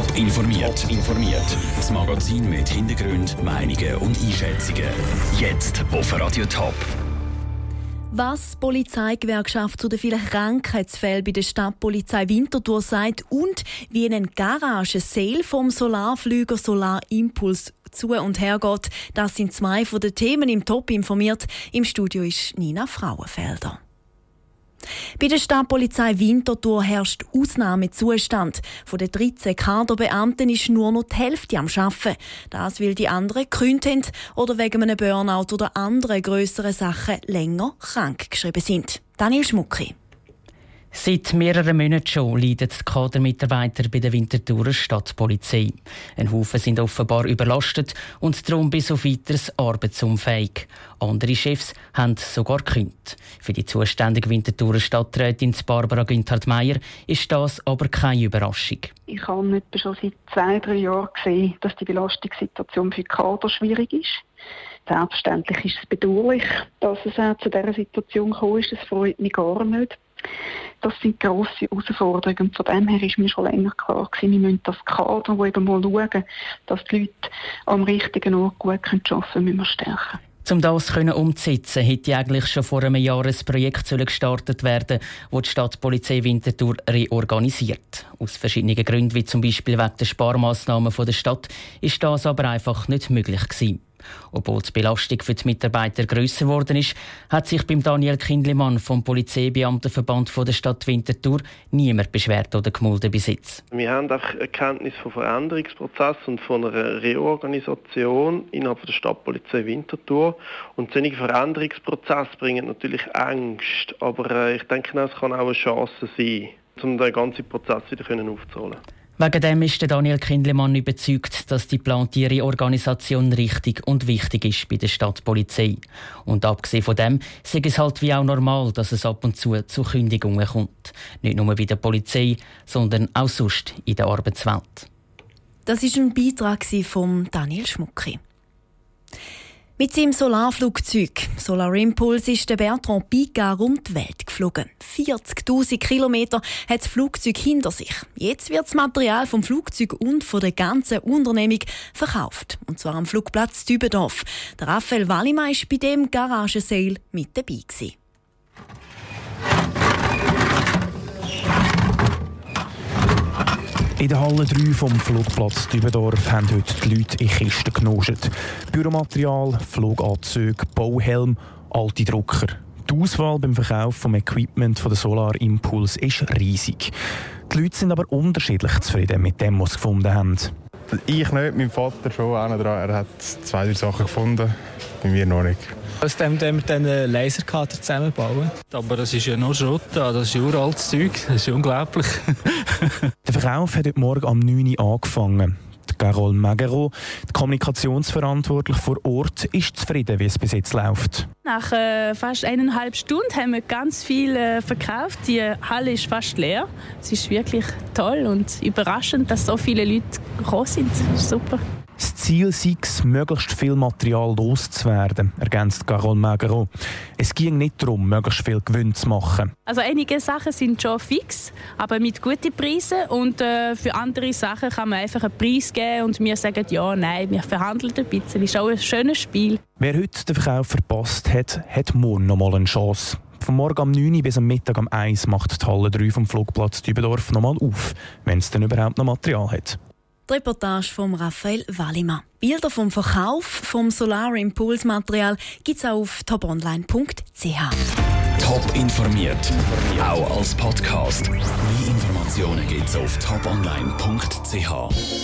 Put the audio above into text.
Top informiert. informiert. Das Magazin mit Hintergrund, Meinungen und Einschätzungen. Jetzt auf Radio Top. Was die Polizeigewerkschaft zu den vielen Krankheitsfällen bei der Stadtpolizei Winterthur sagt und wie ein Garage-Sale vom Solarflüger Solar Impuls zu und her geht, das sind zwei von den Themen im Top informiert. Im Studio ist Nina Frauenfelder. Bei der Stadtpolizei Winterthur herrscht Ausnahmezustand. Von den 13 Kaderbeamten ist nur noch die Hälfte am Arbeiten. Das, weil die anderen gekündigt haben oder wegen einem Burnout oder anderen grösseren Sachen länger krank geschrieben sind. Daniel Schmucki. Seit mehreren Monaten schon leiden die Kadermitarbeiter bei der Winterthurer Stadtpolizei. Ein Haufen sind offenbar überlastet und darum bis auf weiteres arbeitsunfähig. Andere Chefs haben sogar gekündigt. Für die zuständige Winterthurer Stadträtin Barbara Günthard-Meyer ist das aber keine Überraschung. Ich habe etwa schon seit zwei, drei Jahren gesehen, dass die Belastungssituation für die Kader schwierig ist. Selbstverständlich ist es bedauerlich, dass es auch zu dieser Situation gekommen ist. Das freut mich gar nicht. Das sind grosse Herausforderungen. Und von dem her ist mir schon länger klar gewesen, wir müssen das Kader, wo eben mal schauen, dass die Leute am richtigen Ort gut arbeiten können, müssen wir stärken. Um das umzusetzen, hätte eigentlich schon vor einem Jahr ein Projekt gestartet werden das die Stadtpolizei Winterthur reorganisiert. Aus verschiedenen Gründen, wie zum Beispiel wegen der Sparmaßnahmen der Stadt, ist das aber einfach nicht möglich gewesen. Obwohl die Belastung für die Mitarbeiter grösser geworden ist, hat sich beim Daniel Kindlemann vom Polizeibeamtenverband der Stadt Winterthur niemand beschwert oder gemulden bis jetzt. Wir haben einfach Erkenntnis von Veränderungsprozessen und von einer Reorganisation innerhalb der Stadtpolizei Winterthur. Und solche Veränderungsprozesse bringen natürlich Angst, aber äh, ich denke, es kann auch eine Chance sein, um den ganzen Prozess wieder aufzuholen. Wegen dem ist Daniel Kindlemann überzeugt, dass die geplante Reorganisation richtig und wichtig ist bei der Stadtpolizei. Und abgesehen von dem sei es halt wie auch normal, dass es ab und zu zu Kündigungen kommt. Nicht nur bei der Polizei, sondern auch sonst in der Arbeitswelt. Das ist ein Beitrag von Daniel Schmucki. Mit seinem Solarflugzeug Solar Impulse ist der Bertrand Picard um die Welt geflogen. 40.000 Kilometer hat das Flugzeug hinter sich. Jetzt wird das Material vom Flugzeug und von der ganzen Unternehmung verkauft. Und zwar am Flugplatz Dübendorf. Der Raphael Wallimann war bei dem Garagesale mit dabei. Gewesen. In der Halle 3 vom Flugplatz Dübendorf haben heute die Leute in Kisten genoschet. Büromaterial, Fluganzüge, Bauhelm, alte Drucker. Die Auswahl beim Verkauf vom Equipment von der Solar Impulse ist riesig. Die Leute sind aber unterschiedlich zufrieden mit dem, was sie gefunden haben. Ich nicht, mein Vater schon. Er hat zwei, drei Sachen gefunden, bei mir noch nicht. Aus dem wir dann einen Lasercutter zusammenbauen. Aber das ist ja noch Schrott, das ist uraltes Zeug, das ist unglaublich. Der Verkauf hat heute Morgen am 9 Uhr angefangen. Carol Magero, die Kommunikationsverantwortliche vor Ort, ist zufrieden, wie es bis jetzt läuft. Nach äh, fast eineinhalb Stunden haben wir ganz viel äh, verkauft. Die Halle ist fast leer. Es ist wirklich toll und überraschend, dass so viele Leute gekommen sind. Super. Das Ziel sei es, möglichst viel Material loszuwerden, ergänzt Carol Magero. Es ging nicht darum, möglichst viel Gewinn zu machen. Also einige Sachen sind schon fix, aber mit guten Preisen. Und äh, für andere Sachen kann man einfach einen Preis geben und wir sagen ja, nein, wir verhandeln ein bisschen. Das ist auch ein schönes Spiel. Wer heute den Verkauf verpasst hat, hat morgen noch mal eine Chance. Von morgen um 9 Uhr bis am Mittag um 1 Uhr macht die Halle 3 vom Flugplatz Dübendorf noch mal auf, wenn es denn überhaupt noch Material hat. Die Reportage von Raphael Wallimann. Bilder vom Verkauf vom Solar Impulse Material gibt es auch auf toponline.ch. Top informiert, auch als Podcast. Mehr Informationen gibt es auf toponline.ch.